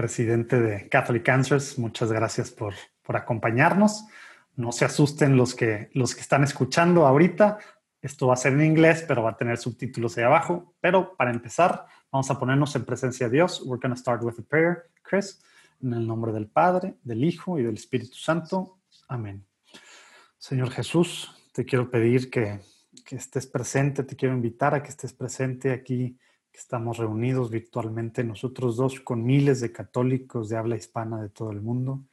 Presidente de Catholic Answers. Muchas gracias por, por acompañarnos. No se asusten los que, los que están escuchando ahorita. Esto va a ser en inglés, pero va a tener subtítulos ahí abajo. Pero para empezar, vamos a ponernos en presencia de Dios. We're going to start with a prayer, Chris. En el nombre del Padre, del Hijo y del Espíritu Santo. Amén. Señor Jesús, te quiero pedir que, que estés presente, te quiero invitar a que estés presente aquí estamos reunidos virtualmente nosotros dos con miles de católicos de habla hispana de todo el mundo.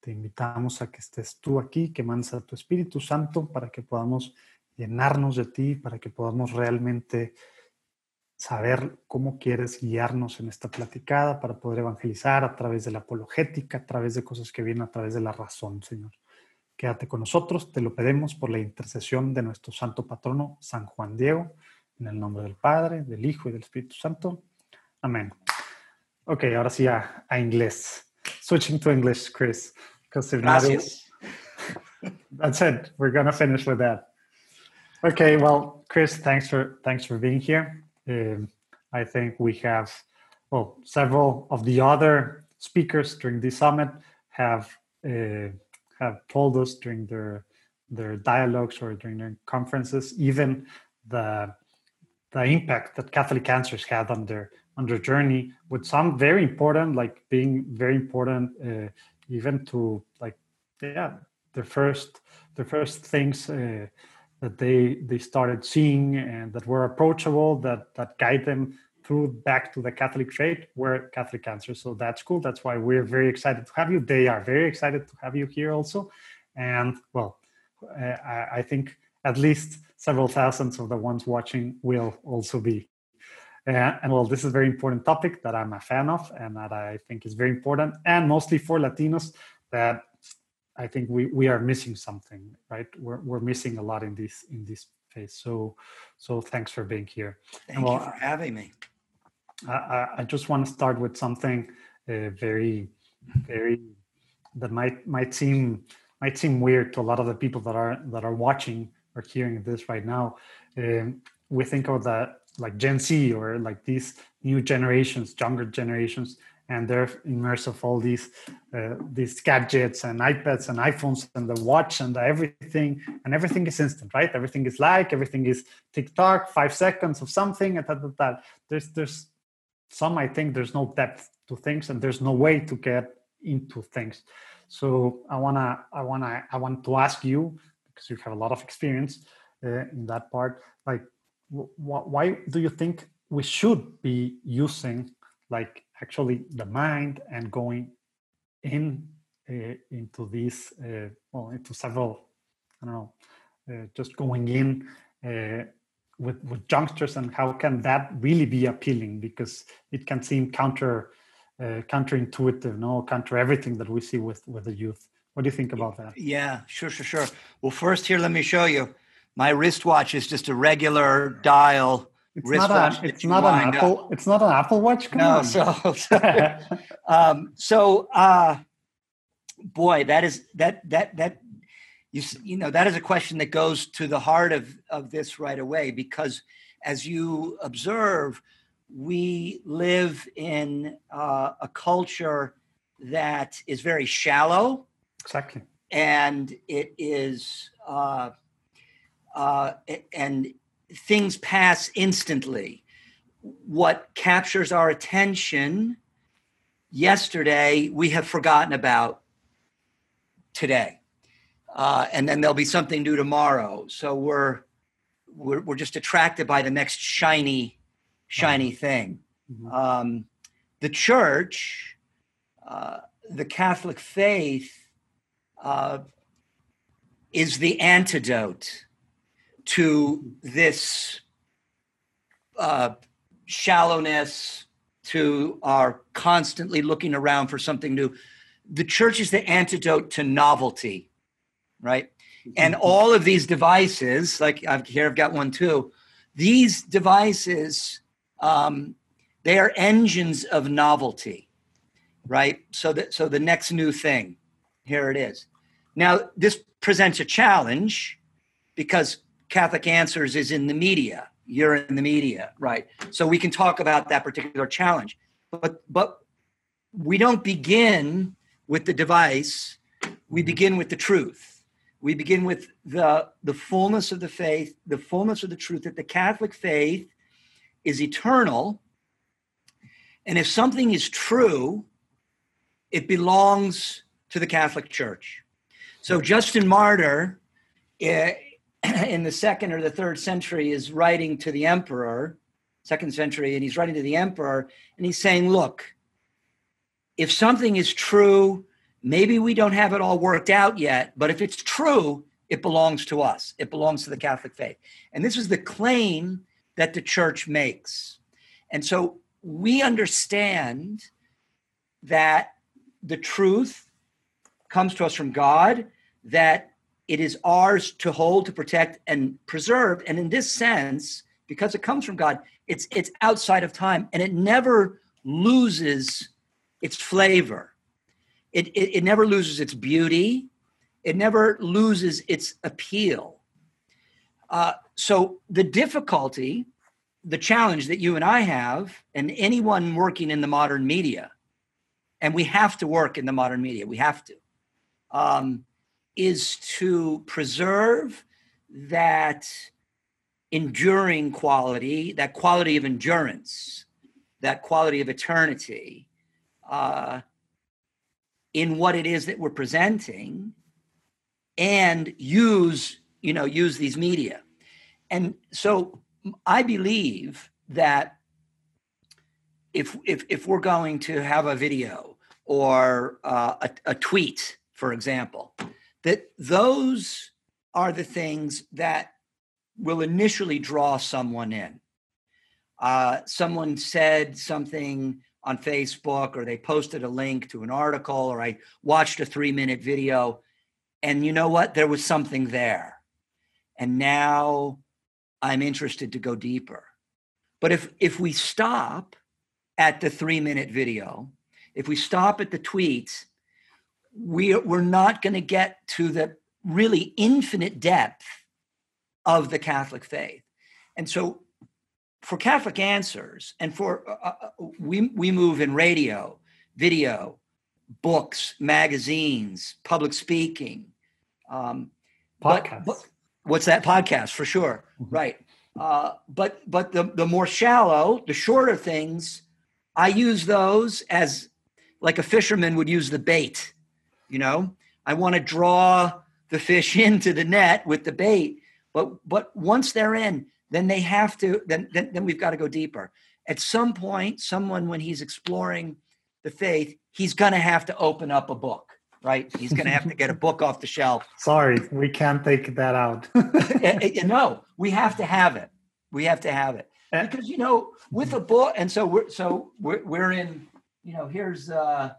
Te invitamos a que estés tú aquí, que mandes a tu Espíritu Santo para que podamos llenarnos de ti, para que podamos realmente saber cómo quieres guiarnos en esta platicada, para poder evangelizar a través de la apologética, a través de cosas que vienen a través de la razón, Señor. Quédate con nosotros, te lo pedimos por la intercesión de nuestro santo patrono, San Juan Diego en el nombre del Padre, del Hijo y del Espíritu Santo. Amén. Ok, ahora sí a, a inglés. Switching to English, Chris. Gracias. Not, that's it. We're gonna finish with that. Okay, well, Chris, thanks for thanks for being here. Um, I think we have, well, several of the other speakers during the summit have uh, have told us during their their dialogues or during their conferences, even the the impact that Catholic Answers had on their on their journey, with some very important, like being very important, uh, even to like yeah, the first the first things uh, that they they started seeing and that were approachable, that that guide them through back to the Catholic faith were Catholic Answers. So that's cool. That's why we're very excited to have you. They are very excited to have you here also, and well, uh, I, I think at least several thousands of the ones watching will also be. Uh, and well, this is a very important topic that I'm a fan of and that I think is very important, and mostly for Latinos that I think we, we are missing something, right? We're, we're missing a lot in this in this phase. So so thanks for being here. Thank well, you for having me. I, I just want to start with something uh, very very that might might seem might seem weird to a lot of the people that are that are watching are hearing this right now, um, we think of that like Gen Z or like these new generations, younger generations, and they're immersed of all these uh, these gadgets and iPads and iPhones and the watch and the everything, and everything is instant, right? Everything is like, everything is TikTok, five seconds of something, and that, that, that. There's there's some I think there's no depth to things, and there's no way to get into things. So I wanna I wanna I want to ask you because you have a lot of experience uh, in that part. Like wh- why do you think we should be using like actually the mind and going in uh, into these uh, well into several i don't know uh, just going in uh, with with youngsters and how can that really be appealing? Because it can seem counter uh, counterintuitive no? Counter everything that we see with with the youth what do you think about that? Yeah, sure, sure, sure. Well, first here, let me show you. My wristwatch is just a regular dial it's wristwatch. Not a, it's not an Apple. Up. It's not an Apple Watch. Come no, on. so so, um, so uh, boy, that is that that that you you know that is a question that goes to the heart of of this right away because as you observe, we live in uh, a culture that is very shallow Exactly. And it is, uh, uh, and things pass instantly. What captures our attention yesterday, we have forgotten about today. Uh, and then there'll be something new tomorrow. So we're, we're, we're just attracted by the next shiny, shiny mm-hmm. thing. Mm-hmm. Um, the church, uh, the Catholic faith, uh, is the antidote to this uh, shallowness, to our constantly looking around for something new. The church is the antidote to novelty, right? And mm-hmm. all of these devices, like I've, here I've got one too, these devices, um, they are engines of novelty, right? So that so the next new thing, here it is. Now, this presents a challenge because Catholic Answers is in the media. You're in the media, right? So we can talk about that particular challenge. But but we don't begin with the device, we begin with the truth. We begin with the, the fullness of the faith, the fullness of the truth that the Catholic faith is eternal. And if something is true, it belongs to the Catholic Church. So Justin Martyr, eh, in the second or the third century, is writing to the emperor, second century, and he's writing to the emperor, and he's saying, Look, if something is true, maybe we don't have it all worked out yet, but if it's true, it belongs to us. It belongs to the Catholic faith. And this is the claim that the church makes. And so we understand that the truth comes to us from God, that it is ours to hold, to protect, and preserve. And in this sense, because it comes from God, it's it's outside of time and it never loses its flavor. It, it, it never loses its beauty. It never loses its appeal. Uh, so the difficulty, the challenge that you and I have, and anyone working in the modern media, and we have to work in the modern media, we have to, um, is to preserve that enduring quality, that quality of endurance, that quality of eternity uh, in what it is that we're presenting and use you know use these media. And so i believe that if if, if we're going to have a video or uh, a, a tweet for example that those are the things that will initially draw someone in uh, someone said something on Facebook or they posted a link to an article or I watched a three minute video. And you know what? There was something there. And now I'm interested to go deeper. But if, if we stop at the three minute video, if we stop at the tweets, we, we're not going to get to the really infinite depth of the Catholic faith. And so for Catholic Answers and for uh, uh, we we move in radio, video, books, magazines, public speaking, um, podcast. But, but, what's that podcast for sure? Mm-hmm. Right. Uh, but but the the more shallow, the shorter things, I use those as like a fisherman would use the bait. You know, I want to draw the fish into the net with the bait, but but once they're in, then they have to then, then then we've got to go deeper. At some point someone when he's exploring the faith he's going to have to open up a book right? He's going to have to get a book off the shelf. Sorry we can't take that out. No we have to have it. We have to have it. Eh. because you know with a book and so we're so we're, we're in you know here's uh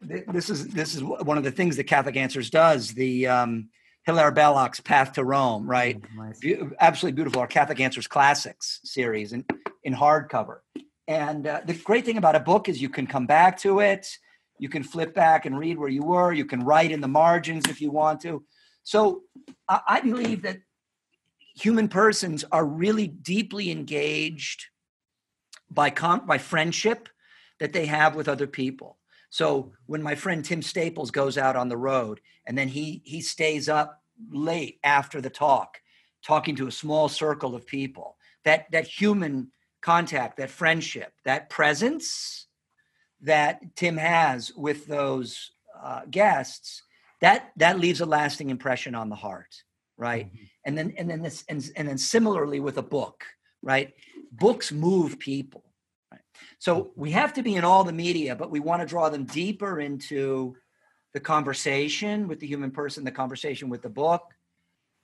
this is this is one of the things that catholic answers does the um Hilaire Belloc's Path to Rome, right? Oh, nice. Be- absolutely beautiful. Our Catholic Answers Classics series in, in hardcover. And uh, the great thing about a book is you can come back to it. You can flip back and read where you were. You can write in the margins if you want to. So I, I believe that human persons are really deeply engaged by com- by friendship that they have with other people. So when my friend Tim Staples goes out on the road and then he he stays up late after the talk, talking to a small circle of people, that that human contact, that friendship, that presence that Tim has with those uh, guests, that that leaves a lasting impression on the heart, right? Mm-hmm. And then and then this and, and then similarly with a book, right? Books move people so we have to be in all the media, but we want to draw them deeper into the conversation with the human person, the conversation with the book.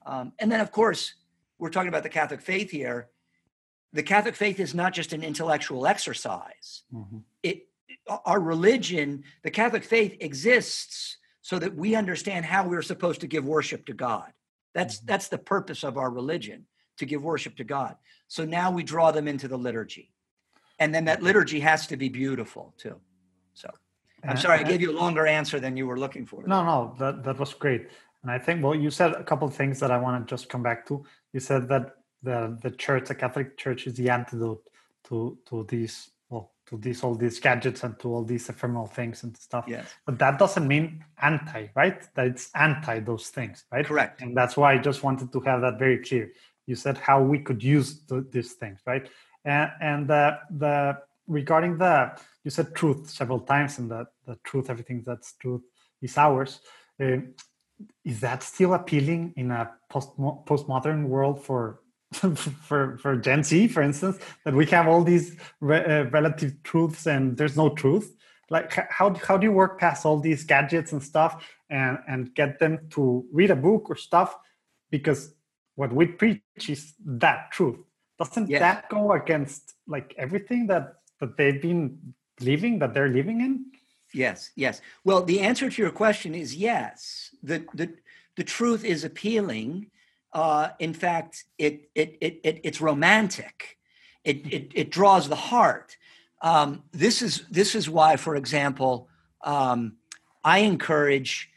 Um, and then, of course, we're talking about the Catholic faith here. The Catholic faith is not just an intellectual exercise. Mm-hmm. It, our religion, the Catholic faith exists so that we understand how we're supposed to give worship to God. That's mm-hmm. that's the purpose of our religion, to give worship to God. So now we draw them into the liturgy and then that liturgy has to be beautiful too so i'm sorry i gave you a longer answer than you were looking for no no that, that was great and i think well you said a couple of things that i want to just come back to you said that the the church the catholic church is the antidote to to these well to these all these gadgets and to all these ephemeral things and stuff. Yes. But that doesn't mean anti, right? That it's anti those things, right? Correct. And that's why I just wanted to have that very clear. You said how we could use the, these things, right? And and the the regarding the you said truth several times, and that the truth, everything that's truth is ours. Uh, is that still appealing in a post postmodern world for for for Gen Z, for instance, that we have all these re, uh, relative truths and there's no truth. Like how how do you work past all these gadgets and stuff and and get them to read a book or stuff? Because what we preach is that truth. Doesn't yeah. that go against like everything that that they've been living that they're living in? Yes, yes. Well, the answer to your question is yes. The the the truth is appealing uh, in fact, it, it, it, it, it's romantic. It, it, it draws the heart. Um, this is this is why, for example, um, I encourage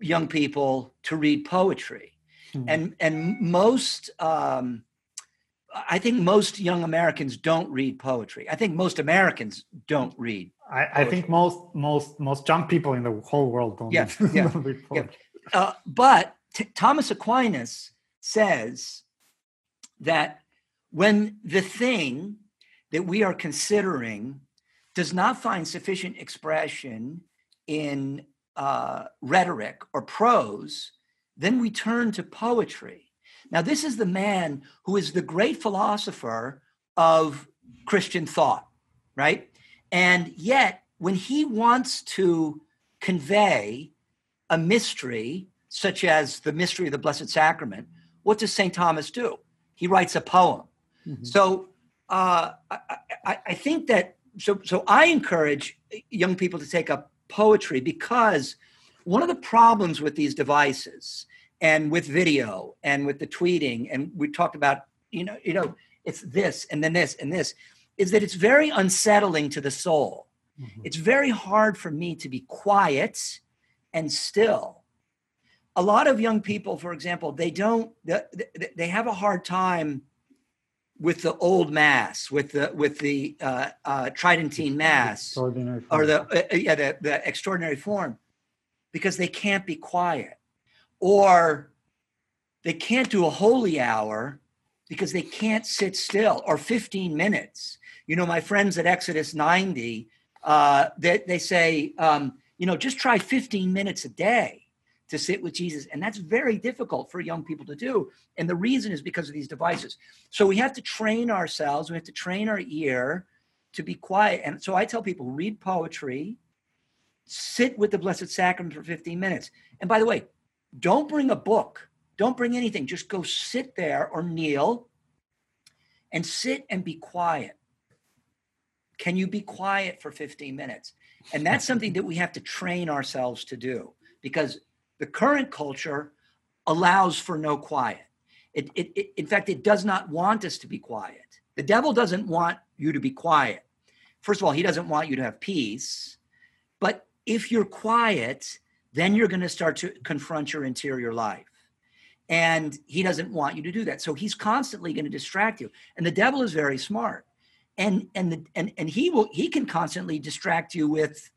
young people to read poetry, mm-hmm. and and most um, I think most young Americans don't read poetry. I think most Americans don't read. I, I think most most most young people in the whole world don't. Yeah, read, yeah, read yeah. Uh, but T- Thomas Aquinas says that when the thing that we are considering does not find sufficient expression in uh, rhetoric or prose, then we turn to poetry. Now, this is the man who is the great philosopher of Christian thought, right? And yet, when he wants to convey a mystery, such as the mystery of the Blessed Sacrament, what does St. Thomas do? He writes a poem. Mm-hmm. So uh, I, I, I think that so so I encourage young people to take up poetry because one of the problems with these devices and with video and with the tweeting and we talked about you know you know it's this and then this and this is that it's very unsettling to the soul. Mm-hmm. It's very hard for me to be quiet and still a lot of young people, for example, they don't they have a hard time with the old mass, with the with the uh, uh, Tridentine mass, or the uh, yeah the, the extraordinary form, because they can't be quiet, or they can't do a holy hour because they can't sit still, or 15 minutes. You know, my friends at Exodus 90, uh, they, they say, um, you know, just try 15 minutes a day to sit with Jesus. And that's very difficult for young people to do. And the reason is because of these devices. So we have to train ourselves, we have to train our ear to be quiet. And so I tell people read poetry, sit with the Blessed Sacrament for 15 minutes. And by the way, don't bring a book, don't bring anything, just go sit there or kneel and sit and be quiet. Can you be quiet for 15 minutes? And that's something that we have to train ourselves to do because the current culture allows for no quiet. It, it, it, in fact, it does not want us to be quiet. The devil doesn't want you to be quiet. First of all, he doesn't want you to have peace. But if you're quiet, then you're going to start to confront your interior life. And he doesn't want you to do that. So he's constantly going to distract you. And the devil is very smart. And and the, and and he will he can constantly distract you with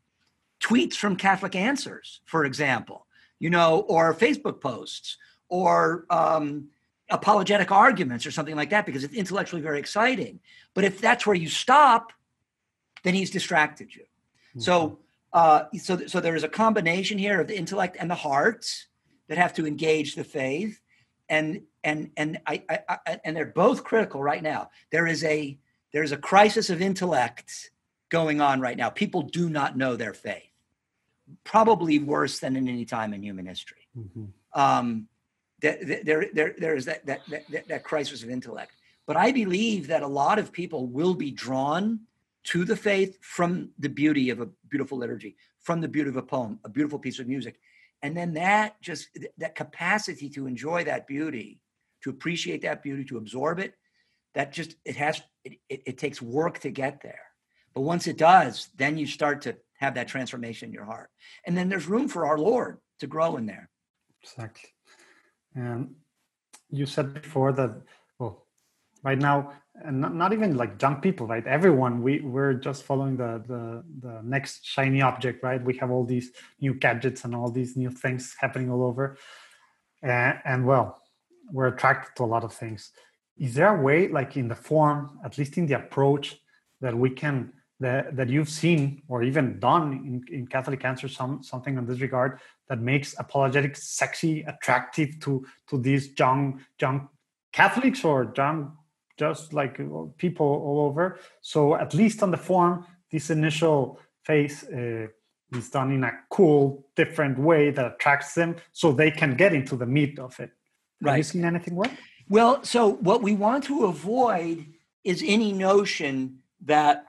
tweets from Catholic Answers, for example you know, or Facebook posts or um, apologetic arguments or something like that because it's intellectually very exciting. But if that's where you stop, then he's distracted you. Mm-hmm. So, uh, so, so there is a combination here of the intellect and the heart that have to engage the faith, and and and I, I, I and they're both critical right now. There is a there is a crisis of intellect going on right now. People do not know their faith probably worse than in any time in human history. Mm-hmm. Um, there, there, there, there is that, that, that, that crisis of intellect. But I believe that a lot of people will be drawn to the faith from the beauty of a beautiful liturgy, from the beauty of a poem, a beautiful piece of music. And then that just, that capacity to enjoy that beauty, to appreciate that beauty, to absorb it, that just, it has, it, it, it takes work to get there. But once it does, then you start to have that transformation in your heart. And then there's room for our Lord to grow in there. Exactly. And you said before that, right now and not, not even like young people right? Everyone we we're just following the the the next shiny object right? We have all these new gadgets and all these new things happening all over. And, and well we're attracted to a lot of things. Is there a way like in the form at least in the approach that we can that, that you've seen or even done in, in catholic answer some something in this regard that makes apologetics sexy attractive to to these young young catholics or young just like uh, people all over. So at least on the form, this initial phase uh, is done in a cool, different way that attracts them, so they can get into the meat of it. Have right. you seen anything work? Well, so what we want to avoid is any notion that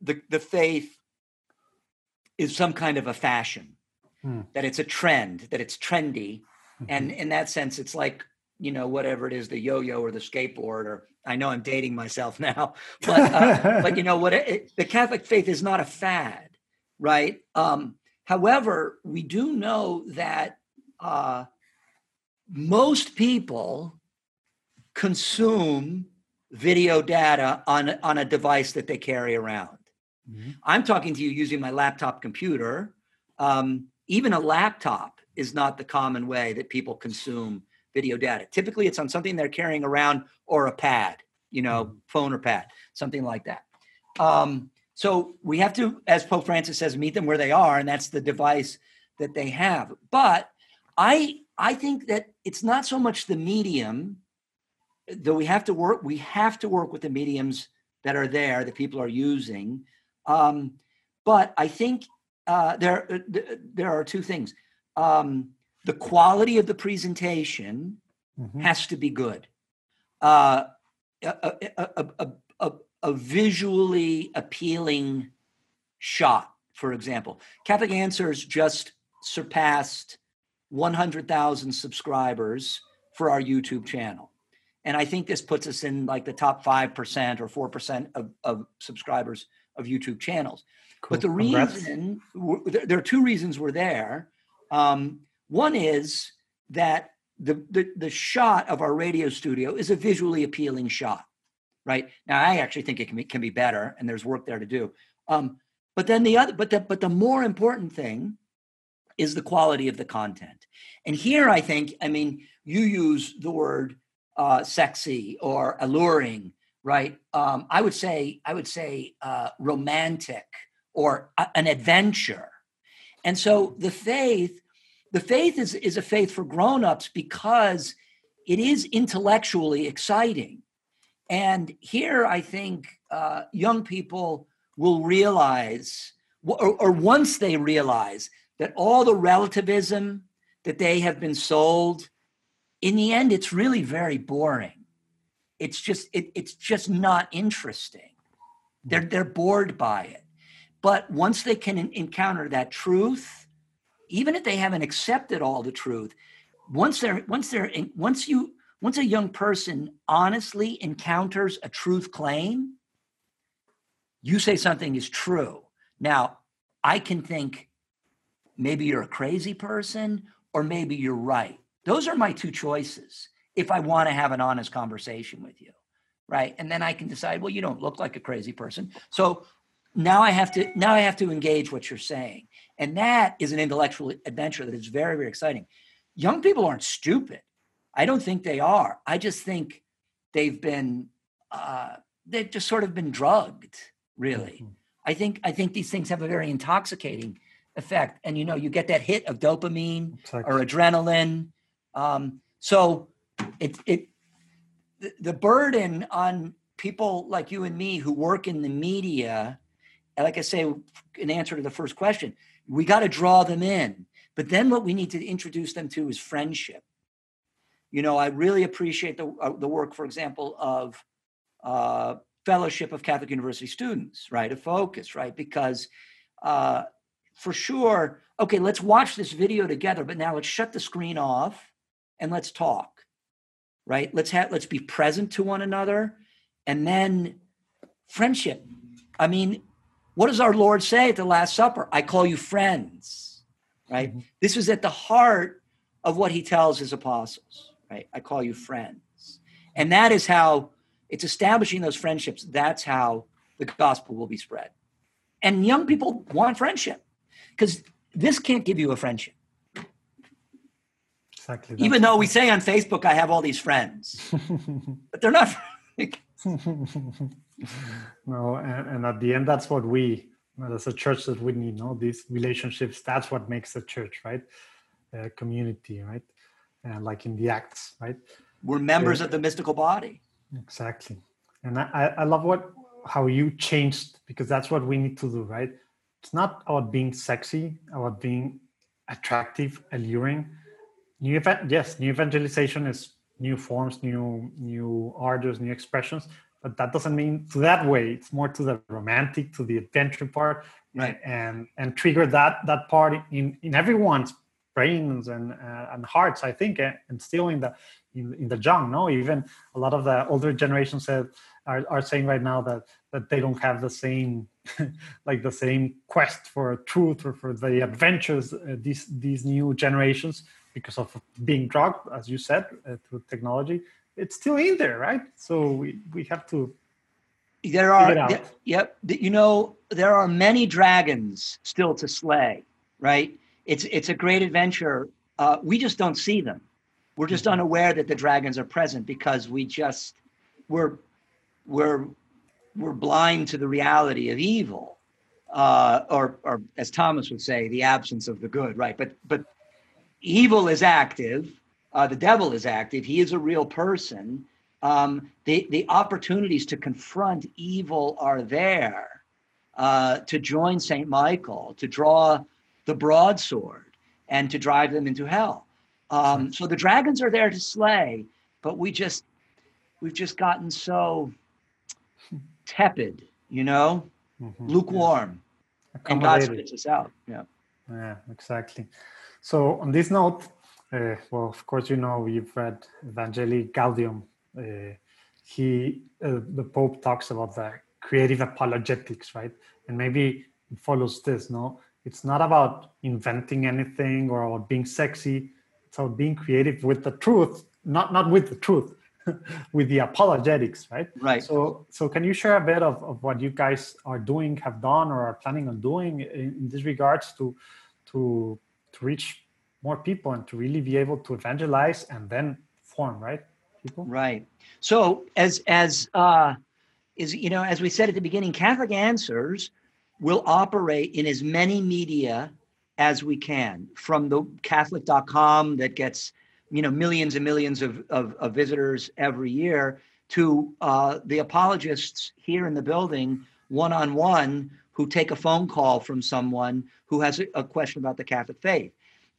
the the faith is some kind of a fashion, hmm. that it's a trend, that it's trendy, mm-hmm. and in that sense, it's like you know whatever it is, the yo-yo or the skateboard or I know I'm dating myself now, but uh, but you know what? It, the Catholic faith is not a fad, right? Um, however, we do know that uh, most people consume video data on on a device that they carry around. Mm-hmm. I'm talking to you using my laptop computer. Um, even a laptop is not the common way that people consume video data. Typically, it's on something they're carrying around or a pad, you know, mm-hmm. phone or pad, something like that. Um, so we have to, as Pope Francis says, meet them where they are, and that's the device that they have. But I I think that it's not so much the medium, though we have to work. We have to work with the mediums that are there that people are using. Um, but I think uh, there uh, there are two things. Um, the quality of the presentation mm-hmm. has to be good. Uh, a, a, a, a, visually appealing shot, for example. Catholic Answers just surpassed 100,000 subscribers for our YouTube channel. And I think this puts us in like the top 5% or 4% of, of subscribers of YouTube channels. Cool. But the reason, there are two reasons we're there. Um, one is that the, the, the shot of our radio studio is a visually appealing shot, right? Now, I actually think it can be, can be better, and there's work there to do. Um, but then the other, but the, but the more important thing is the quality of the content. And here, I think, I mean, you use the word uh, sexy or alluring, right? Um, I would say, I would say uh, romantic or a, an adventure. And so the faith the faith is, is a faith for grown-ups because it is intellectually exciting. And here i think uh, young people will realize or, or once they realize that all the relativism that they have been sold in the end it's really very boring. It's just it, it's just not interesting. They're they're bored by it. But once they can encounter that truth even if they haven't accepted all the truth, once they're once they're once you once a young person honestly encounters a truth claim, you say something is true. Now, I can think maybe you're a crazy person or maybe you're right. Those are my two choices if I want to have an honest conversation with you. Right. And then I can decide, well, you don't look like a crazy person. So now I have to now I have to engage what you're saying. And that is an intellectual adventure that is very, very exciting. Young people aren't stupid. I don't think they are. I just think they've been uh, they've just sort of been drugged, really. Mm-hmm. I think I think these things have a very intoxicating effect. And you know, you get that hit of dopamine exactly. or adrenaline. Um, so it it the, the burden on people like you and me who work in the media, like I say, in answer to the first question, we got to draw them in. But then what we need to introduce them to is friendship. You know, I really appreciate the, uh, the work, for example, of uh, Fellowship of Catholic University Students, right? A focus, right? Because uh, for sure, okay, let's watch this video together, but now let's shut the screen off and let's talk, right? Let's have let's be present to one another, and then friendship. I mean, what does our Lord say at the Last Supper? I call you friends, right? Mm-hmm. This is at the heart of what he tells his apostles, right? I call you friends. And that is how it's establishing those friendships. That's how the gospel will be spread. And young people want friendship because this can't give you a friendship. Exactly. Even though we say on Facebook, I have all these friends, but they're not. no, and, and, at the end, that's what we, as a church, that we need. No, these relationships. That's what makes a church, right? Uh, community, right? And like in the Acts, right? We're members uh, of the mystical body. Exactly, and I, I love what how you changed because that's what we need to do, right? It's not about being sexy, about being attractive, alluring. New event, yes, new evangelization is new forms, new new orders, new expressions, but that doesn't mean to that way. It's more to the romantic, to the adventure part, right? And and trigger that that part in in everyone's brains and uh, and hearts. I think, and still in the in, in the young. No, even a lot of the older generation said are, are saying right now that that they don't have the same like the same quest for truth or for the adventures uh, these these new generations because of being drugged as you said uh, through technology it's still in there right? So we we have to there are yep you know there are many dragons still to slay right? It's it's a great adventure. Uh, we just don't see them. We're just mm-hmm. unaware that the dragons are present because we just we're we're we're blind to the reality of evil, uh, or or as Thomas would say, the absence of the good. Right, but but evil is active. Uh, the devil is active. He is a real person. Um, the the opportunities to confront evil are there. Uh, to join Saint Michael, to draw the broadsword, and to drive them into hell. Um, so the dragons are there to slay, but we just we've just gotten so tepid, you know, mm-hmm. lukewarm. And God spits us out. Yeah. Yeah, exactly. So on this note, uh, well, of course, you know, we've read Evangelii Gaudium. Uh, he, uh, the Pope talks about the creative apologetics, right? And maybe it follows this, no? It's not about inventing anything or about being sexy. It's about being creative with the truth, not not with the truth, with the apologetics, right? Right. So, so can you share a bit of, of what you guys are doing, have done, or are planning on doing in, in this regards to, to, to reach more people and to really be able to evangelize and then form, right? People. Right. So, as as uh, is you know, as we said at the beginning, Catholic Answers will operate in as many media as we can, from the Catholic.com that gets you know millions and millions of, of, of visitors every year to uh, the apologists here in the building one on one who take a phone call from someone who has a, question about the Catholic faith,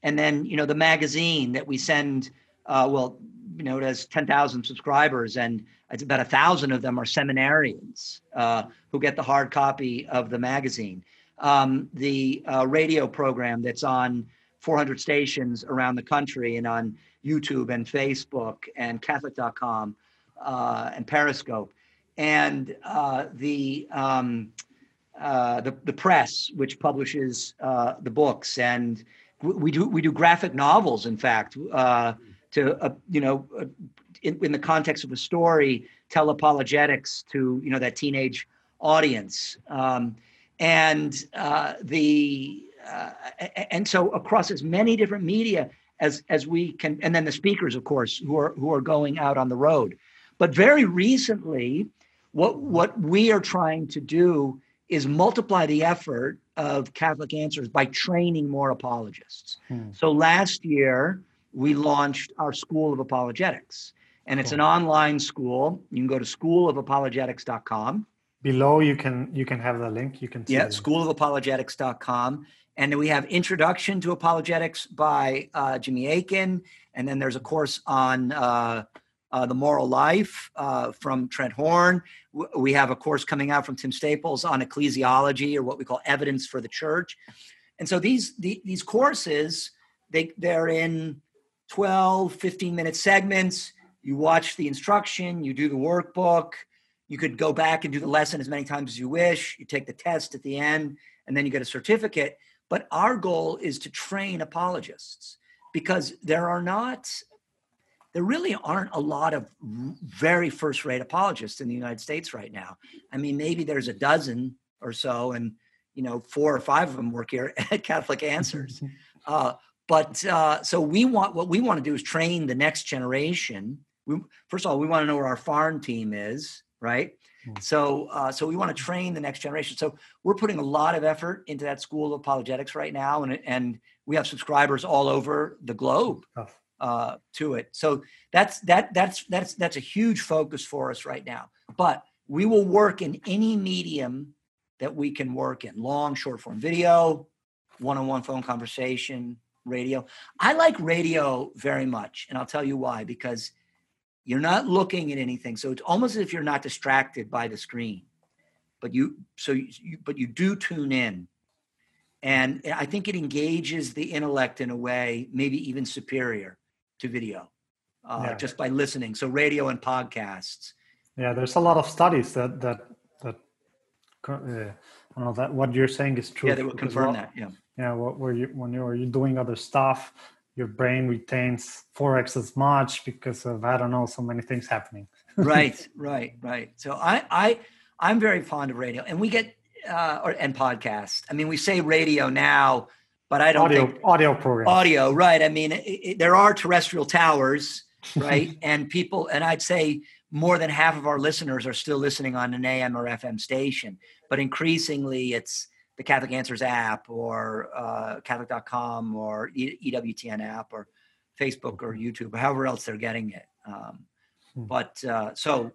and then you know the magazine that we send. Uh, well, you know, it has ten thousand subscribers, and it's about a thousand of them are seminarians uh, who get the hard copy of the magazine. Um, the uh, radio program that's on 400 stations around the country and on YouTube and Facebook and Catholic.com uh, and Periscope, and uh, the, um, uh, the the press, which publishes uh, the books, and we do we do graphic novels. In fact, uh, to uh, you know, in, in, the context of a story, tell apologetics to you know that teenage audience, um, and the and so across as many different media as as we can and then the speakers of course who are who are going out on the road but very recently what what we are trying to do is multiply the effort of catholic answers by training more apologists hmm. so last year we launched our school of apologetics and it's cool. an online school you can go to schoolofapologetics.com below you can you can have the link you can see yeah schoolofapologetics.com and then we have Introduction to Apologetics by uh, Jimmy Akin. And then there's a course on uh, uh, the moral life uh, from Trent Horn. We have a course coming out from Tim Staples on ecclesiology or what we call evidence for the church. And so these, the, these courses, they, they're in 12, 15 minute segments. You watch the instruction, you do the workbook. You could go back and do the lesson as many times as you wish. You take the test at the end, and then you get a certificate. But our goal is to train apologists because there are not there really aren't a lot of very first rate apologists in the United States right now. I mean, maybe there's a dozen or so, and you know, four or five of them work here at Catholic Answers. Uh, but uh, so we want what we want to do is train the next generation. We, first of all, we want to know where our farm team is, right? Hmm. So, uh, so we want to train the next generation. So we're putting a lot of effort into that school of apologetics right now, and and we have subscribers all over the globe uh, to it. So that's that that's that's that's a huge focus for us right now. But we will work in any medium that we can work in: long, short form video, one-on-one phone conversation, radio. I like radio very much, and I'll tell you why. Because you're not looking at anything, so it's almost as if you're not distracted by the screen. But you, so you, but you do tune in, and I think it engages the intellect in a way maybe even superior to video, uh, yeah. just by listening. So radio and podcasts. Yeah, there's a lot of studies that that that. Uh, I don't know that what you're saying is true. Yeah, they will confirm well, that. Yeah yeah what were you when you're doing other stuff your brain retains 4x as much because of i don't know so many things happening right right right so i i i'm very fond of radio and we get uh or and podcasts i mean we say radio now but i don't audio think audio program audio right i mean it, it, there are terrestrial towers right and people and i'd say more than half of our listeners are still listening on an am or fm station but increasingly it's the Catholic Answers app or uh, Catholic.com or EWTN app or Facebook or. YouTube, or however else they're getting it. Um, hmm. But uh, so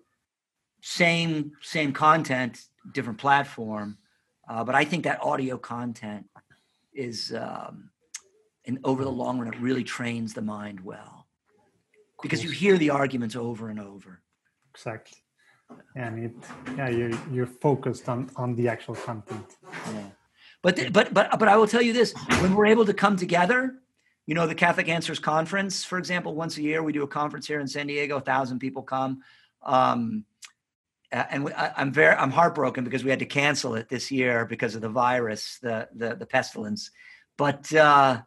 same same content, different platform. Uh, but I think that audio content is, um, and over the long run, it really trains the mind well. Because you hear the arguments over and over. Exactly. And it yeah you're you're focused on on the actual content. Yeah. but but but but i will tell you this. When we're able to come together you know the catholic answers conference for example once a year we do a conference here in san diego a thousand people come. Um, and we, I, am very i'm heartbroken because we had to cancel it this year because of the virus the the, the pestilence but uh,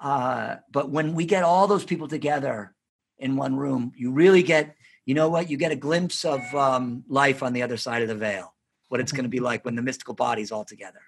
uh, but when we get all those people together in one room you really get you know what? You get a glimpse of um, life on the other side of the veil, what it's going to be like when the mystical body's all together.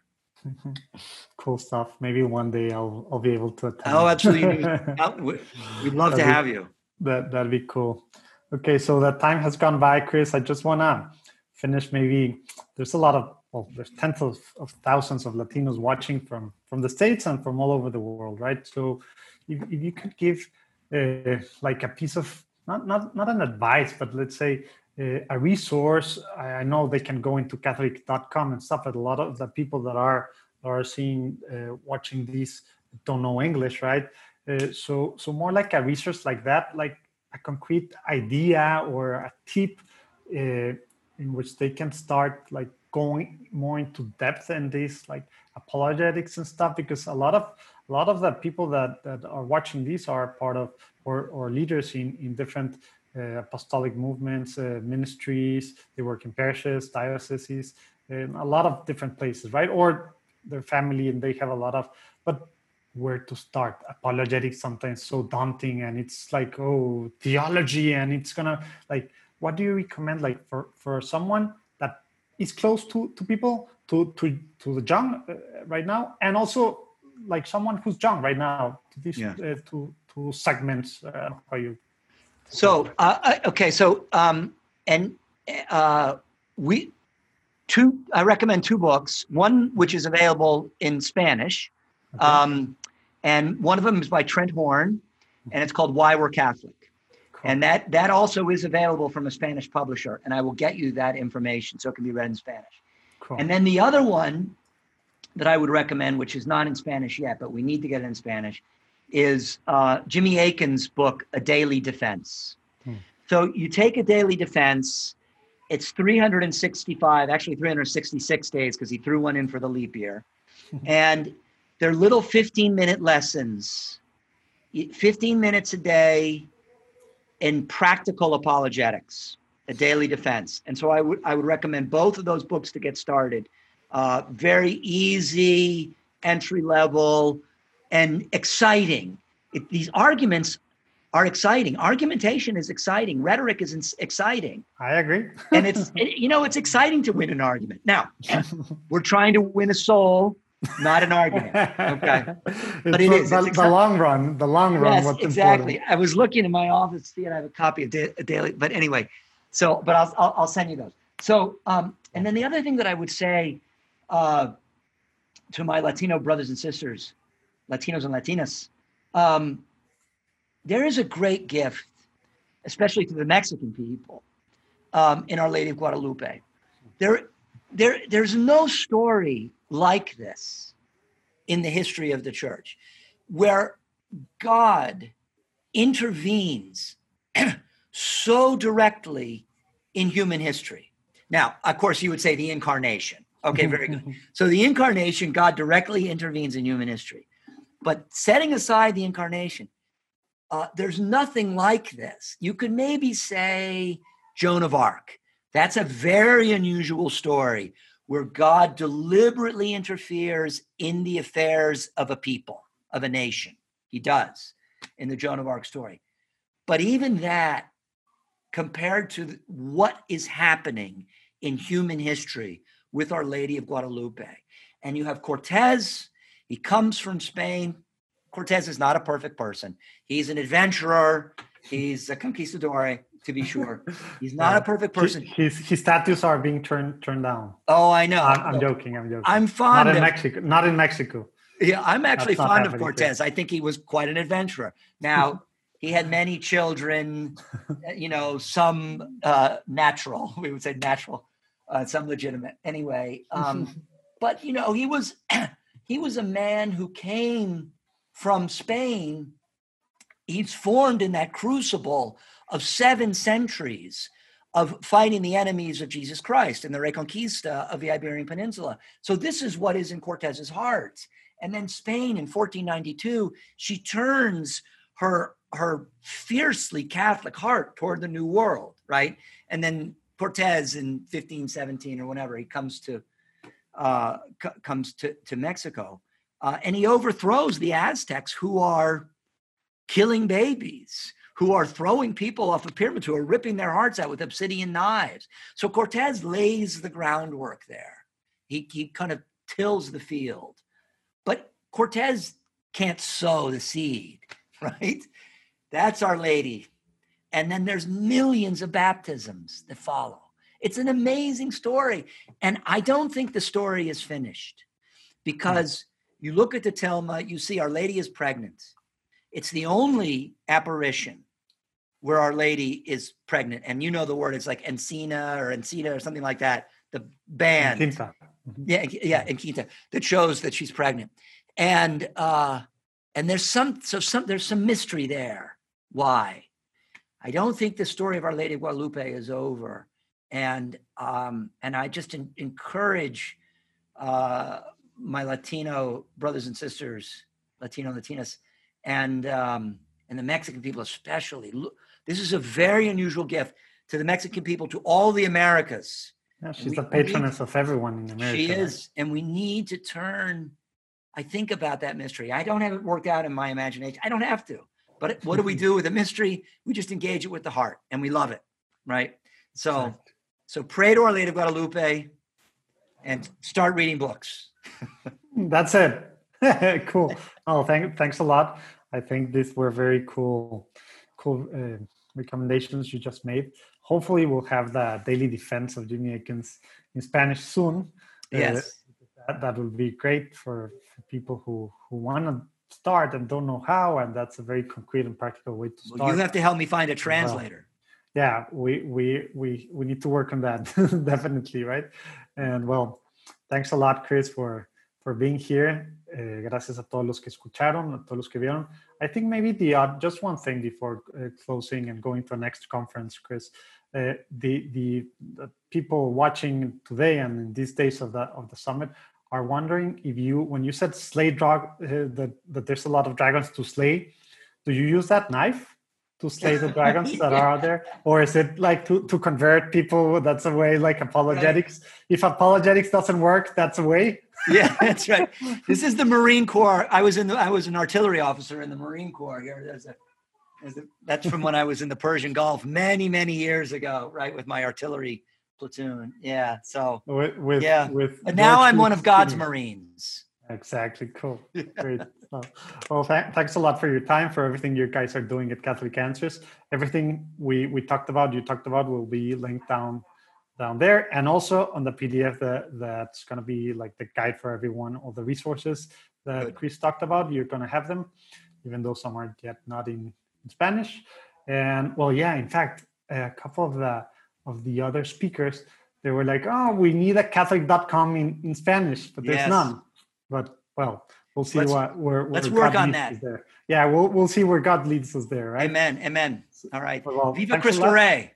Cool stuff. Maybe one day I'll I'll be able to attend. Oh, absolutely. We'd love to have you. That that'd be cool. Okay, so that time has gone by, Chris. I just wanna finish. Maybe there's a lot of well, there's tens of, of thousands of Latinos watching from from the states and from all over the world, right? So, if, if you could give uh, like a piece of not not not an advice, but let's say uh, a resource. I, I, know they can go into Catholic.com and stuff, but a lot of the people that are are seeing uh, watching these don't know English, right? Uh, so so more like a resource like that, like a concrete idea or a tip uh, in which they can start like going more into depth in this like apologetics and stuff because a lot of a lot of the people that, that are watching these are part of or, or leaders in, in different uh, apostolic movements, uh, ministries. They work in parishes, dioceses, in a lot of different places, right? Or their family, and they have a lot of. But where to start? Apologetics sometimes so daunting, and it's like oh theology, and it's gonna like. What do you recommend, like for for someone that is close to to people, to to to the young uh, right now, and also like someone who's young right now to these yeah. uh, to to segments uh, how you so uh, okay so um and uh we two i recommend two books one which is available in spanish okay. um and one of them is by trent horn and it's called why we're catholic cool. and that that also is available from a spanish publisher and i will get you that information so it can be read in spanish cool. and then the other one that I would recommend, which is not in Spanish yet, but we need to get it in Spanish, is uh, Jimmy Akin's book, A Daily Defense. Hmm. So you take a daily defense, it's 365, actually 366 days because he threw one in for the leap year. and they're little 15 minute lessons, 15 minutes a day in practical apologetics, a daily defense. And so I would I would recommend both of those books to get started uh, very easy, entry level, and exciting. It, these arguments are exciting. Argumentation is exciting. Rhetoric is ins- exciting. I agree. and it's it, you know it's exciting to win an argument. Now we're trying to win a soul, not an argument. Okay, but it is the, the, long run. The long run. Yes, exactly. Important. I was looking in my office, see, and I have a copy of da- daily. But anyway, so but I'll, I'll, I'll send you those. So um, and then the other thing that I would say uh, to my Latino brothers and sisters, Latinos and Latinas. Um, there is a great gift, especially to the Mexican people, um, in Our Lady of Guadalupe. There, there, there's no story like this in the history of the church where God intervenes so directly in human history. Now, of course, you would say the incarnation. Okay, very good. So the incarnation, God directly intervenes in human history. But setting aside the incarnation, uh, there's nothing like this. You could maybe say Joan of Arc. That's a very unusual story where God deliberately interferes in the affairs of a people, of a nation. He does in the Joan of Arc story. But even that, compared to what is happening in human history with Our Lady of Guadalupe, and you have Cortez, he comes from Spain, Cortez is not a perfect person. He's an adventurer. He's a conquistador, to be sure. He's not yeah. a perfect person. His, his statues are being turned turned down. Oh, I know. I'm, I'm joking. I'm joking. I'm fond not in Mexico. Not in Mexico. Yeah, I'm actually That's fond of Cortez. I think he was quite an adventurer. Now, he had many children, you know, some uh, natural, we would say natural, uh, some legitimate. Anyway, um, but you know, he was he was a man who came from Spain, he's formed in that crucible of seven centuries of fighting the enemies of Jesus Christ and the Reconquista of the Iberian Peninsula. So this is what is in Cortez's heart. And then Spain in 1492, she turns her her fiercely Catholic heart toward the New World, right? And then Cortez in 1517 or whenever he comes to uh, c- comes to, to Mexico. Uh, and he overthrows the Aztecs who are killing babies, who are throwing people off of pyramids, who are ripping their hearts out with obsidian knives. So Cortez lays the groundwork there. He, he kind of tills the field. But Cortez can't sow the seed, right? That's Our Lady. And then there's millions of baptisms that follow. It's an amazing story. And I don't think the story is finished because you look at the tilma, you see Our Lady is pregnant. It's the only apparition where Our Lady is pregnant. And you know the word, it's like Encina or Encina or something like that. The band. Quinta. Mm-hmm. Yeah, yeah, in Quinta, that shows that she's pregnant. And uh and there's some so some there's some mystery there. Why? I don't think the story of Our Lady of Guadalupe is over. And um and I just in, encourage uh my Latino brothers and sisters, Latino Latinas, and um, and the Mexican people especially. This is a very unusual gift to the Mexican people, to all the Americas. Yeah, she's we, the patroness of everyone in America. She is, and we need to turn. I think about that mystery. I don't have it worked out in my imagination. I don't have to. But what do we do with a mystery? We just engage it with the heart, and we love it, right? So, so pray to Our Lady of Guadalupe, and start reading books. That's it. cool. Oh, thank, thanks a lot. I think these were very cool, cool uh, recommendations you just made. Hopefully, we'll have the daily defense of Jimmy Akin's in Spanish soon. Uh, yes, uh, that, that would be great for, for people who who want to start and don't know how, and that's a very concrete and practical way to start. Well, you have to help me find a translator. Well, yeah, we we we we need to work on that definitely, right? And well, thanks a lot, Chris, for for being here. Uh, gracias a todos los que escucharon, a todos los que vieron. I think maybe the uh, just one thing before uh, closing and going to the next conference, Chris. Uh, the, the, the people watching today and in these days of the of the summit are wondering if you, when you said slay drag, that that there's a lot of dragons to slay, do you use that knife? To slay the dragons that are out there or is it like to, to convert people that's a way like apologetics right. if apologetics doesn't work that's a way yeah that's right this is the marine corps i was in the i was an artillery officer in the marine corps here there's a That's from when I was in the Persian Gulf many, many years ago, right, with my artillery platoon. Yeah. So with, with yeah. with now I'm one of God's Marines. Exactly. Cool. Great. Well, th- thanks a lot for your time, for everything you guys are doing at Catholic Answers. Everything we we talked about, you talked about, will be linked down down there, and also on the PDF that that's going to be like the guide for everyone, all the resources that Good. Chris talked about. You're going to have them, even though some are yet not in, in Spanish. And well, yeah. In fact, a couple of the of the other speakers, they were like, "Oh, we need a Catholic.com in in Spanish, but there's yes. none." But well, we'll see let's, what where, where let's work on that. There. Yeah, we'll we'll see where God leads us there, right? Amen. Amen. All right. Well, Viva Cristo Rey.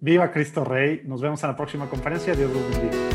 Viva Cristo Rey. Nos vemos en la próxima conferencia. Dios los bendiga.